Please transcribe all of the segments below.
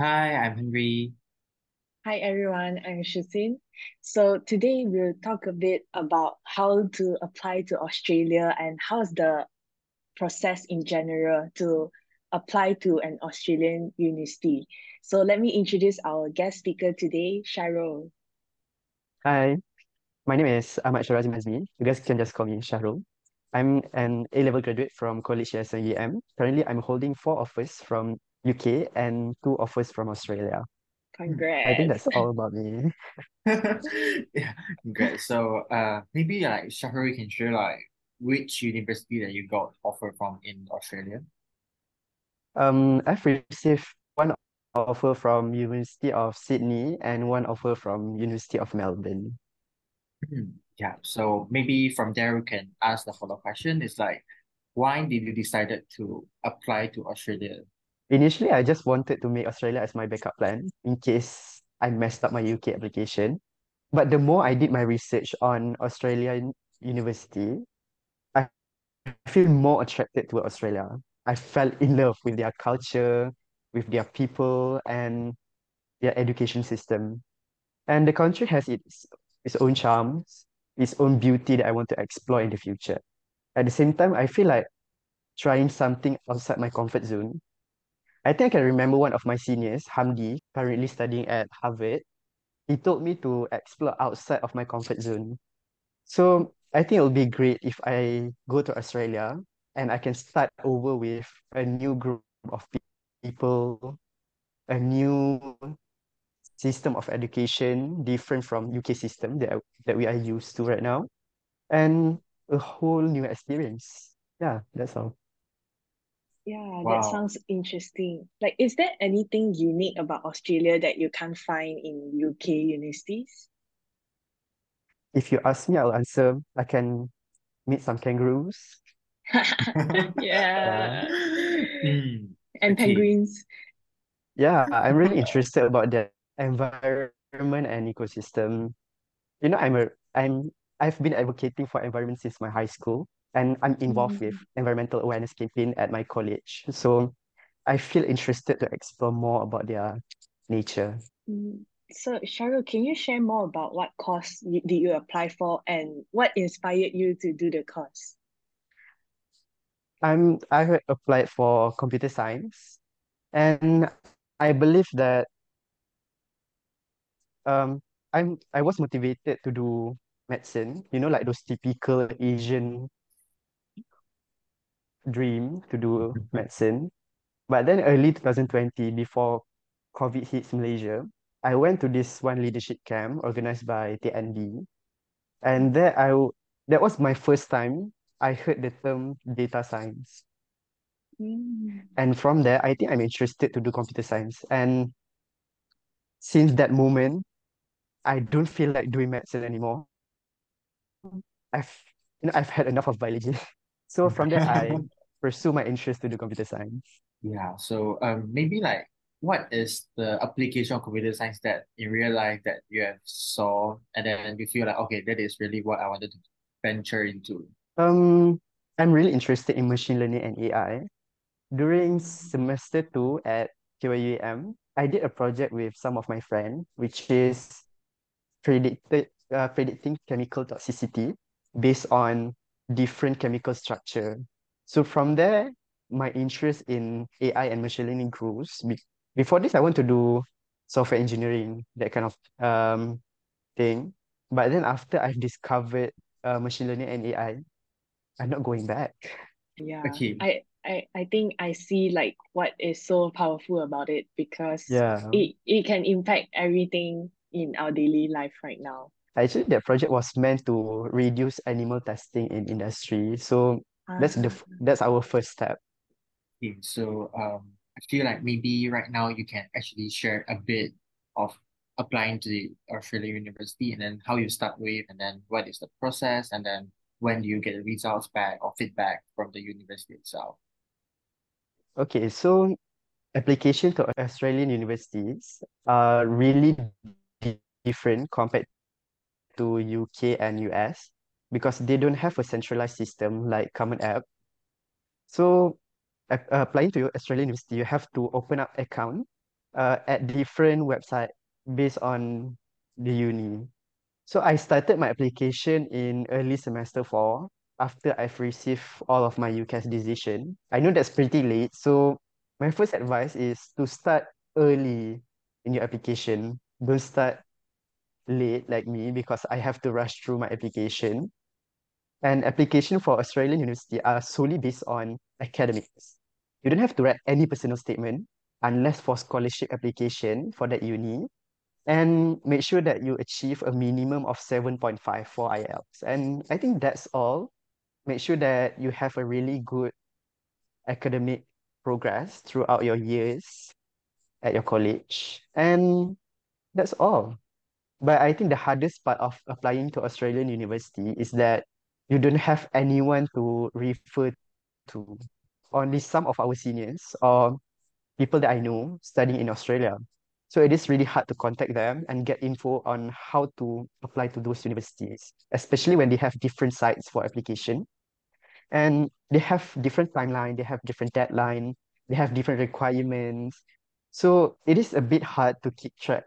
Hi, I'm Henry. Hi everyone, I'm ShuXin. So today we'll talk a bit about how to apply to Australia and how's the process in general to apply to an Australian university. So let me introduce our guest speaker today, Syahrul. Hi, my name is Ahmad Sharazim Azmi. You guys can just call me Syahrul. I'm an A-level graduate from College SIUM. Currently, I'm holding four offers from UK and two offers from Australia. Congrats. I think that's all about me. Yeah, great. So, uh, maybe like Shahru, you can share like which university that you got offer from in Australia? Um, I've received one offer from University of Sydney and one offer from University of Melbourne. Hmm, Yeah. So maybe from there we can ask the follow-up question. It's like, why did you decided to apply to Australia? Initially, I just wanted to make Australia as my backup plan in case I messed up my UK application. But the more I did my research on Australian university, I feel more attracted to Australia. I fell in love with their culture, with their people, and their education system. And the country has its its own charms, its own beauty that I want to explore in the future. At the same time, I feel like trying something outside my comfort zone. I think I remember one of my seniors, Hamdi, currently studying at Harvard. He told me to explore outside of my comfort zone. So I think it'll be great if I go to Australia and I can start over with a new group of people, a new system of education, different from UK system that that we are used to right now, and a whole new experience. Yeah, that's all. Yeah, that sounds interesting. Like, is there anything unique about Australia that you can't find in UK universities? If you ask me, I'll answer. I can meet some kangaroos. Yeah, Yeah. Hmm. And Okay. penguins. yeah, I'm really interested about the environment and ecosystem. You know, I'm a I'm I've been advocating for environment since my high school, and I'm involved with Mm, environmental awareness campaign at my college. So I feel interested to explore more about their nature. mm. So, Syahrul, can you share more about what course you, did you apply for and what inspired you to do the course? I'm I had applied for computer science, and I believe that um I'm I was motivated to do medicine. You know, like those typical Asian dream to do mm-hmm. medicine. But then early 2020, before COVID hits Malaysia, I went to this one leadership camp organized by TND. And mm-hmm. there I that was my first time I heard the term data science. Mm. And from there, I think I'm interested to do computer science. And since that moment, I don't feel like doing medicine anymore. Mm. I've you know I've had enough of biology. So from there, I pursue my interest to do computer science. Yeah. So, um, maybe like, what is the application of computer science that in real life that you have saw, and then you feel like, okay, that is really what I wanted to venture into. Um, I'm really interested in machine learning and AI. During semester two at KYUEM, I did a project with some of my friends, which is predicted uh, predicting chemical toxicity based on different chemical structure. So from there, my interest in AI and machine learning grows. Before this, I want to do software engineering, that kind of um thing. But then after I've discovered uh, machine learning and AI, I'm not going back. Yeah, Okay. I, I I think I see like what is so powerful about it because Yeah. it it can impact everything in our daily life right now. Actually, that project was meant to reduce animal testing in industry. So that's the Ah, that's our first step. Okay. So, um, I feel like maybe right now you can actually share a bit of applying to the Australian university and then how you start with, and then what is the process, and then when do you get the results back or feedback from the university itself. Okay, so application to Australian universities are really different compared to UK and US because they don't have a centralized system like Common App. So ap- applying to your Australian university, you have to open up account uh, at different website based on the uni. So I started my application in early semester four after I've received all of my UCAS decision. I know that's pretty late, so my first advice is to start early in your application. Don't start late like me because I have to rush through my application. And application for Australian university are solely based on academics. You don't have to write any personal statement unless for scholarship application for that uni. And make sure that you achieve a minimum of 7.5 for IELTS. And I think that's all. Make sure that you have a really good academic progress throughout your years at your college. And that's all. But I think the hardest part of applying to Australian university is that you don't have anyone to refer to. Only some of our seniors or people that I know studying in Australia. So it is really hard to contact them and get info on how to apply to those universities, especially when they have different sites for application. And they have different timeline, they have different deadline, they have different requirements. So it is a bit hard to keep track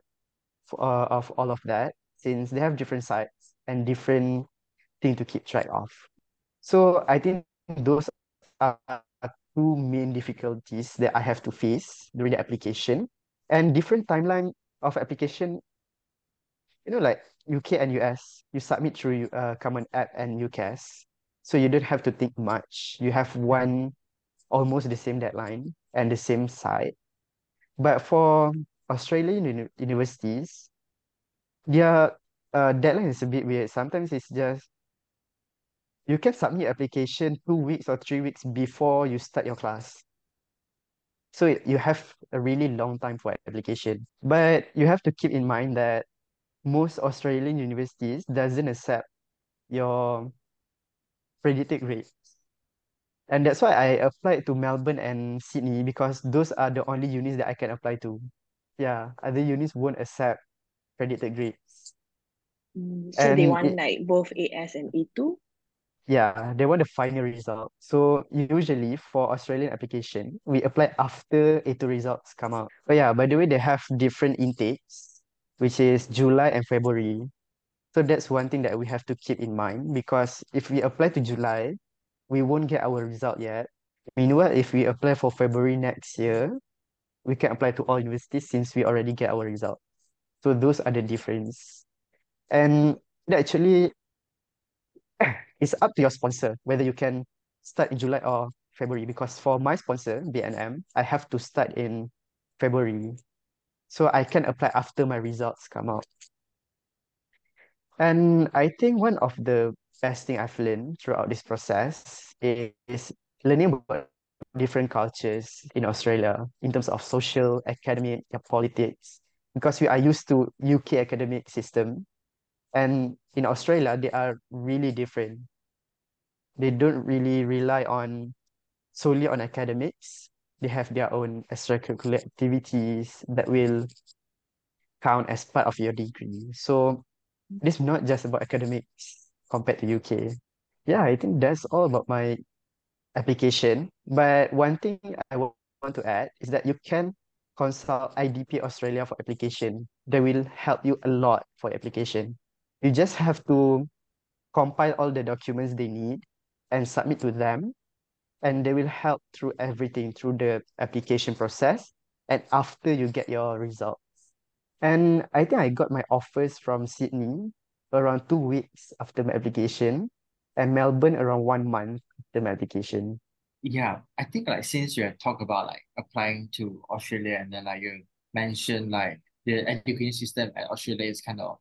uh, of all of that since they have different sites and different thing to keep track of. So I think those are two main difficulties that I have to face during the application and different timeline of application. You know, like UK and US, you submit through uh, Common App and UCAS. So you don't have to think much. You have one almost the same deadline and the same site. But for Australian uni universities, their uh, deadline is a bit weird. Sometimes it's just you can submit application two weeks or three weeks before you start your class. So you have a really long time for application. But you have to keep in mind that most Australian universities doesn't accept your predicted grades. And that's why I applied to Melbourne and Sydney because those are the only unis that I can apply to. Yeah, other unis won't accept predicted grades. Mm, so they want it, like both AS and A2? Yeah, they want the final result. So usually for Australian application, we apply after A2 results come out. But yeah, by the way, they have different intakes, which is July and February. So that's one thing that we have to keep in mind because if we apply to July, we won't get our result yet. Meanwhile, if we apply for February next year, we can apply to all universities since we already get our result. So those are the difference. And it actually it's up to your sponsor whether you can start in July or February because for my sponsor, BNM, I have to start in February. So I can apply after my results come out. And I think one of the best thing I've learned throughout this process is learning about different cultures in Australia in terms of social, academic, politics, because we are used to UK academic system. And in Australia, they are really different. They don't really rely on solely on academics. They have their own extracurricular activities that will count as part of your degree. So it's not just about academics compared to UK. Yeah, I think that's all about my application. But one thing I want to add is that you can consult IDP Australia for application. They will help you a lot for application. You just have to compile all the documents they need and submit to them, and they will help through everything through the application process and after you get your results. And I think I got my offers from Sydney around two weeks after my application and Melbourne around one month after my application. Yeah, I think like since you have talked about like applying to Australia and then like you mentioned like the education system at Australia is kind of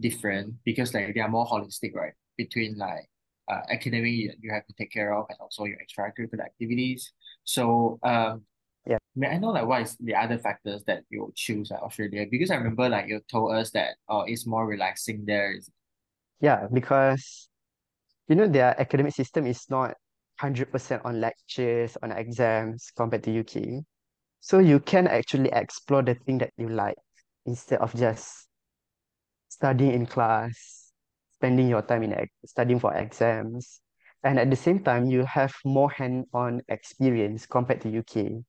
different because like they are more holistic, right? Between like uh, academic you, have to take care of and also your extracurricular activities. So um Yeah. may I know like what is the other factors that you choose at Australia? Because I remember like you told us that uh it's more relaxing there. Yeah, because you know their academic system is not 100% on lectures, on exams compared to UK. So you can actually explore the thing that you like instead of just studying in class, spending your time in studying for exams. And at the same time, you have more hand-on experience compared to UK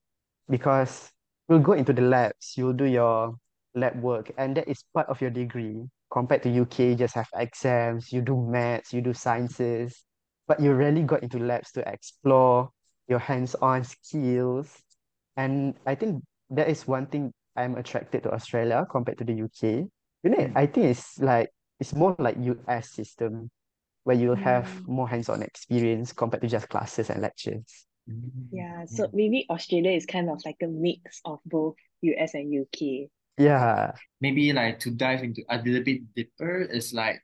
because you'll go into the labs, you'll do your lab work, and that is part of your degree. Compared to UK, just have exams, you do maths, you do sciences, but you rarely got into labs to explore your hands-on skills. And I think that is one thing I'm attracted to Australia compared to the UK. You know, Mm. I think it's like it's more like US system where you'll have Mm. more hands-on experience compared to just classes and lectures. Mm, Yeah, so maybe Australia is kind of like a mix of both US and UK. Yeah, Maybe like to dive into a little bit deeper, is like,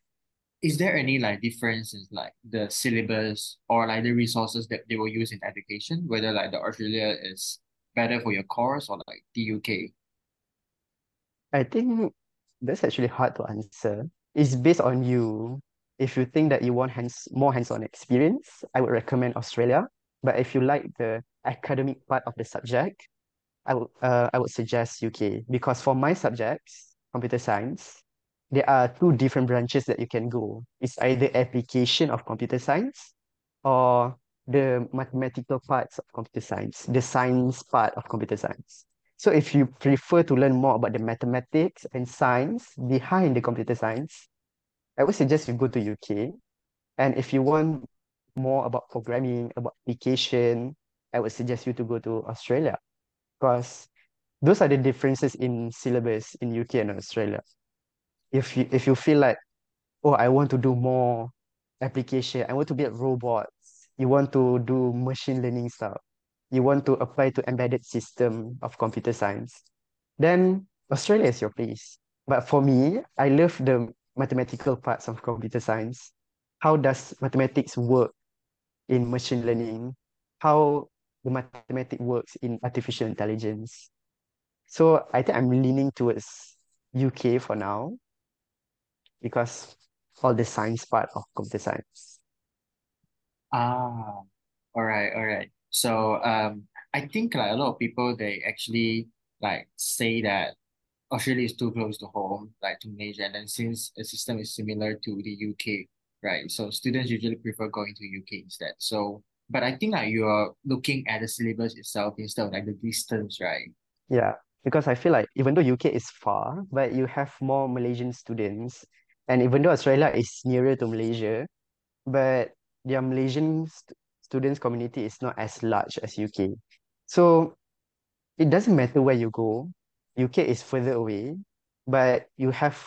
is there any like difference in like the syllabus or like the resources that they will use in education, whether like the Australia is better for your course or like the UK? I think that's actually hard to answer. It's based on you. If you think that you want hands more hands-on experience, I would recommend Australia. But if you like the academic part of the subject, I would uh, I would suggest UK because for my subjects, computer science, there are two different branches that you can go. It's either application of computer science or the mathematical parts of computer science, the science part of computer science. So if you prefer to learn more about the mathematics and science behind the computer science, I would suggest you go to UK. And if you want more about programming, about application, I would suggest you to go to Australia because those are the differences in syllabus in UK and Australia. If you if you feel like, oh, I want to do more application, I want to build robots, you want to do machine learning stuff, you want to apply to embedded system of computer science, then Australia is your place. But for me, I love the mathematical parts of computer science. How does mathematics work in machine learning? How the mathematics works in artificial intelligence? So I think I'm leaning towards UK for now because all the science part of computer science. Ah, all right, all right. So, um, I think like a lot of people they actually like say that Australia is too close to home, like to Malaysia, and then since the system is similar to the UK, right? So students usually prefer going to UK instead. So, but I think like you're looking at the syllabus itself instead of like the distance, right? Yeah, because I feel like even though UK is far, but you have more Malaysian students, and even though Australia is nearer to Malaysia, but their Malaysian students community is not as large as UK. So it doesn't matter where you go. UK is further away, but you have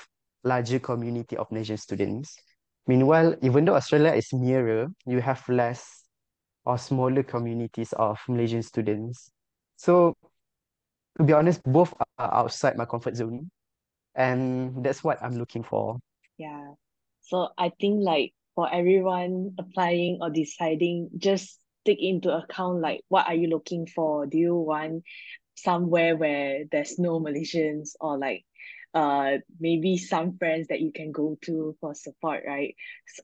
larger community of Malaysian students. Meanwhile, even though Australia is nearer, you have less or smaller communities of Malaysian students. So to be honest, both are outside my comfort zone, and that's what I'm looking for. Yeah. So I think like for everyone applying or deciding, just take into account like what are you looking for? Do you want somewhere where there's no Malaysians or like uh maybe some friends that you can go to for support, right?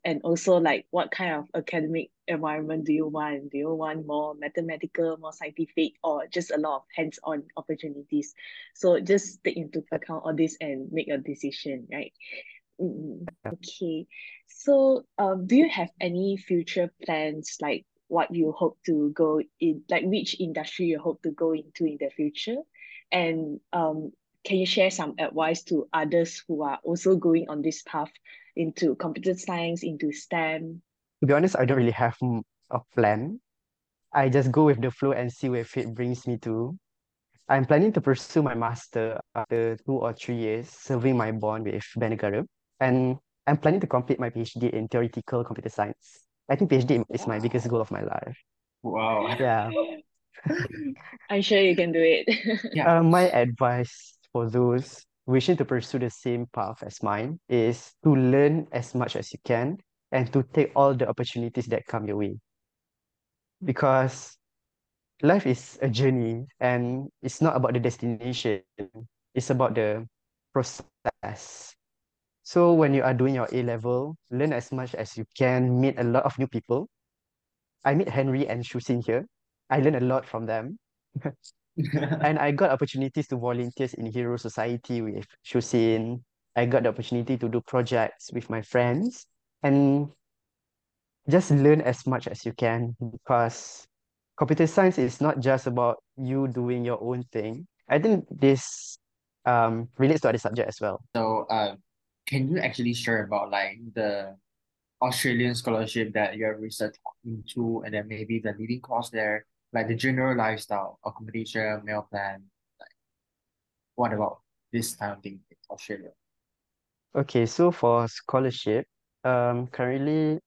And also like what kind of academic environment do you want? Do you want more mathematical, more scientific, or just a lot of hands-on opportunities? So just take into account all this and make a decision, right? Mm, okay. So, um, do you have any future plans, like what you hope to go in, like which industry you hope to go into in the future? And um, can you share some advice to others who are also going on this path into computer science, into STEM? To be honest, I don't really have a plan. I just go with the flow and see where fate brings me to. I'm planning to pursue my master after two or three years serving my bond with Bank Negara. And I'm planning to complete my PhD in theoretical computer science. I think PhD is my biggest goal of my life. Wow. Yeah. I'm sure you can do it. Yeah. Uh, my advice for those wishing to pursue the same path as mine is to learn as much as you can and to take all the opportunities that come your way. Because life is a journey and it's not about the destination, it's about the process. So when you are doing your A level, learn as much as you can, meet a lot of new people. I meet Henry and ShuXin here. I learn a lot from them. And I got opportunities to volunteer in Hero Society with ShuXin. I got the opportunity to do projects with my friends and just learn as much as you can because computer science is not just about you doing your own thing. I think this um relates to other subject as well. So, uh, can you actually share about like the Australian scholarship that you have researched into, and then maybe the living cost there, like the general lifestyle, accommodation, meal plan, like what about this kind of thing in Australia? Okay, so for scholarship, um currently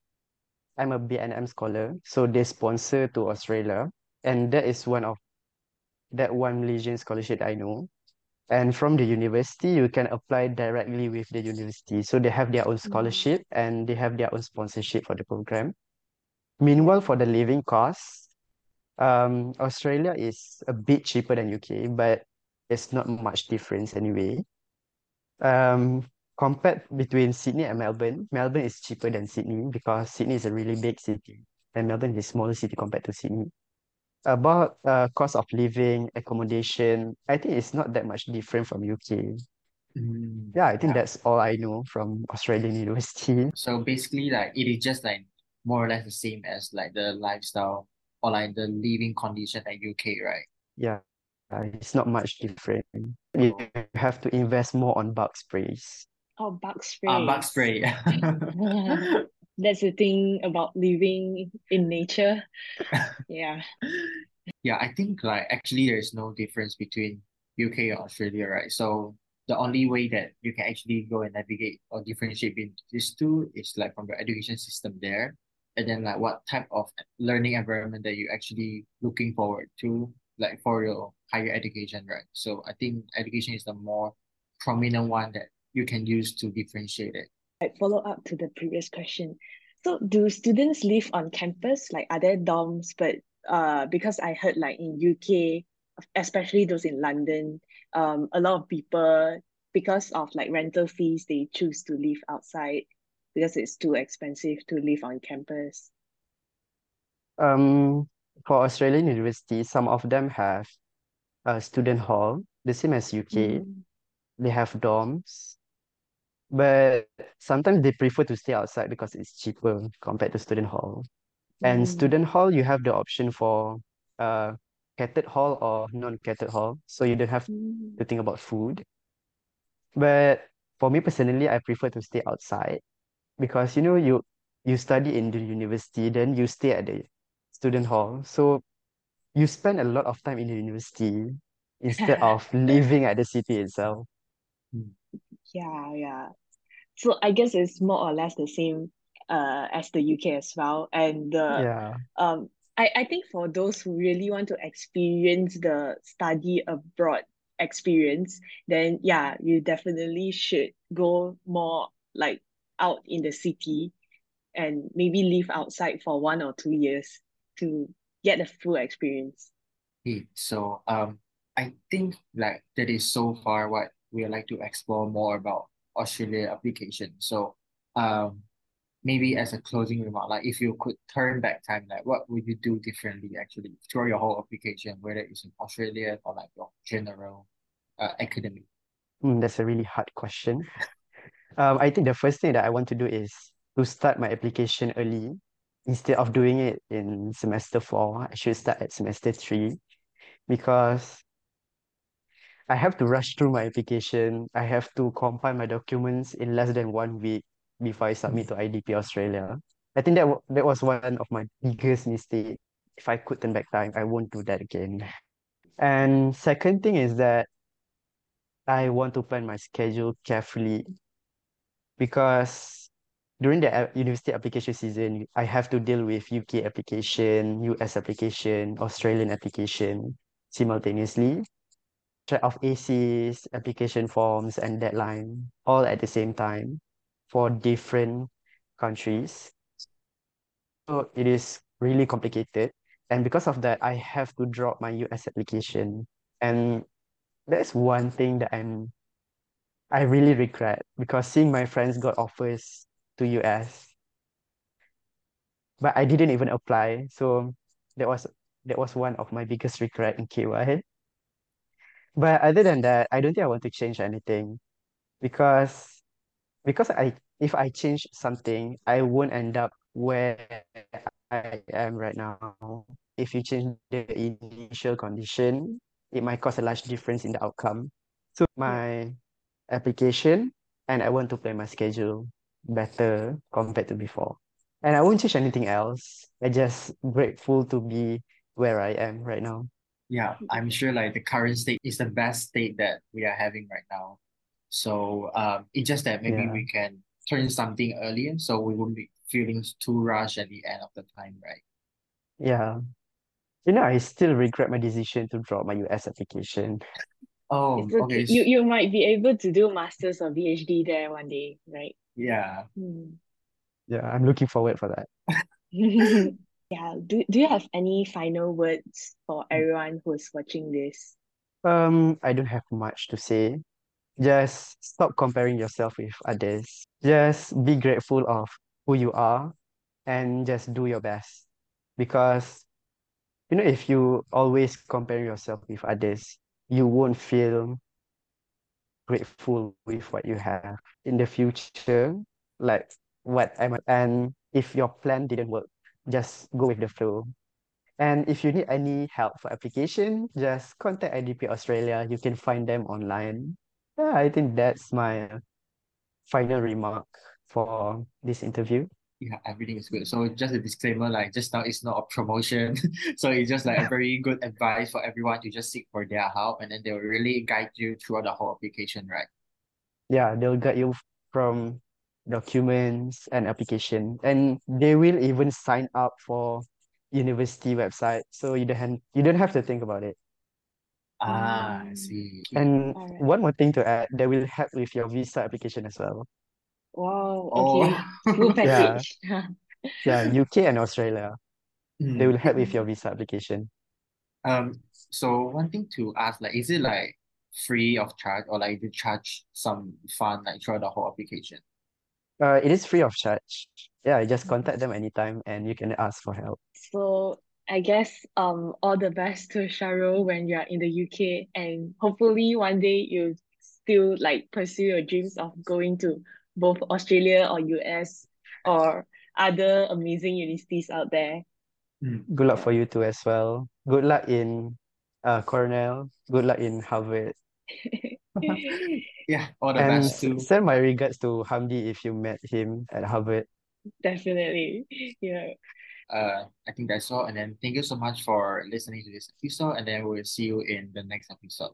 I'm a BNM scholar, so they sponsor to Australia, and that is one of that one Malaysian scholarship I know. And from the university, you can apply directly with the university. So they have their own scholarship and they have their own sponsorship for the program. Meanwhile, for the living costs, um, Australia is a bit cheaper than UK, but it's not much difference anyway. Um, compared between Sydney and Melbourne, Melbourne is cheaper than Sydney because Sydney is a really big city and Melbourne is a smaller city compared to Sydney. About uh cost of living, accommodation, I think it's not that much different from UK. Mm, Yeah, I think yeah. that's all I know from Australian university. So basically, like it is just like more or less the same as like the lifestyle or like the living condition at UK, right? Yeah, uh, it's not much different. You Oh, have to invest more on bug sprays. Oh, bug spray. ah, bug sprays. spray. That's the thing about living in nature. Yeah. Yeah, I think like actually there's no difference between UK and Australia, right? So the only way that you can actually go and navigate or differentiate between these two is like from the education system there, and then like what type of learning environment that you actually looking forward to, like for your higher education, right? So I think education is the more prominent one that you can use to differentiate it. Like follow up to the previous question. So do students live on campus? Like are there dorms? But uh because I heard like in UK, especially those in London, um a lot of people because of like rental fees, they choose to live outside because it's too expensive to live on campus. Um, for Australian universities, some of them have a student hall, the same as UK. Mm. They have dorms, but sometimes they prefer to stay outside because it's cheaper compared to student hall. And Mm. student hall, you have the option for uh catered hall or non-catered hall, so you don't have Mm. to think about food. But for me personally, I prefer to stay outside because you know you you study in the university, then you stay at the student hall. So you spend a lot of time in the university instead of living at the city itself. Yeah, yeah. So I guess it's more or less the same uh as the UK as well. And the Yeah. um I, I think for those who really want to experience the study abroad experience, then yeah, you definitely should go more like out in the city and maybe live outside for one or two years to get the full experience. Okay, so um, I think like that is so far what we would like to explore more about Australia application. So um, maybe as a closing remark, like if you could turn back time, like what would you do differently actually throughout your whole application, whether it's in Australia or like your general uh, academic? Mm, that's a really hard question. Um, I think the first thing that I want to do is to start my application early. Instead of doing it in semester four, I should start at semester three because I have to rush through my application. I have to compile my documents in less than one week before I submit to IDP Australia. I think that that was one of my biggest mistake. If I could turn back time, I won't do that again. And second thing is that I want to plan my schedule carefully because during the university application season, I have to deal with UK application, US application, Australian application simultaneously. Track of ACs, application forms, and deadline all at the same time for different countries. So it is really complicated. And because of that, I have to drop my US application. And that's one thing that I'm I really regret because seeing my friends got offers to US, but I didn't even apply. So that was that was one of my biggest regret in KY. But other than that, I don't think I want to change anything because because I if I change something, I won't end up where I am right now. If you change the initial condition, it might cause a large difference in the outcome. So my application and I want to plan my schedule better compared to before. And I won't change anything else. I just grateful to be where I am right now. Yeah, I'm sure like the current state is the best state that we are having right now. So um, it's just that maybe Yeah. we can turn something earlier so we won't be feeling too rushed at the end of the time, right? Yeah. You know, I still regret my decision to drop my US application. Oh, It's okay. okay. You you might be able to do masters or PhD there one day, right? Yeah. Hmm. Yeah, I'm looking forward for that. Yeah. Do do you have any final words for everyone who's watching this? Um, I don't have much to say. Just stop comparing yourself with others. Just be grateful of who you are and just do your best. Because, you know, if you always compare yourself with others, you won't feel grateful with what you have in the future. Like what I'm, and if your plan didn't work, just go with the flow. And if you need any help for application, just contact IDP Australia. You can find them online. Yeah, I think that's my final remark for this interview. Yeah, everything is good. So just a disclaimer, like just now it's not a promotion. So it's just like a very good advice for everyone to just seek for their help and then they will really guide you throughout the whole application, right? Yeah, they'll guide you from documents and application, and they will even sign up for university website, so you don't have, you don't have to think about it. Ah, I Mm. see. And All right. one more thing to add, they will help with your visa application as well. Wow. Oh. Okay. Full Yeah. package. Yeah, UK and Australia, they Mm. will help with your visa application. Um, so one thing to ask, like, is it like free of charge or like you charge some fund like throughout the whole application? Uh, it is free of charge. Yeah, you just contact them anytime and you can ask for help. So I guess um all the best to Syahrul when you're in the UK and hopefully one day you still like pursue your dreams of going to both Australia or US or other amazing universities out there. Mm. Good luck for you too as well. Good luck in uh, Cornell. Good luck in Harvard. Yeah, all the And best s- too. send my regards to Hamdi if you met him at Harvard. Definitely. Yeah. Uh, I think that's all. And then thank you so much for listening to this episode. And then we'll see you in the next episode.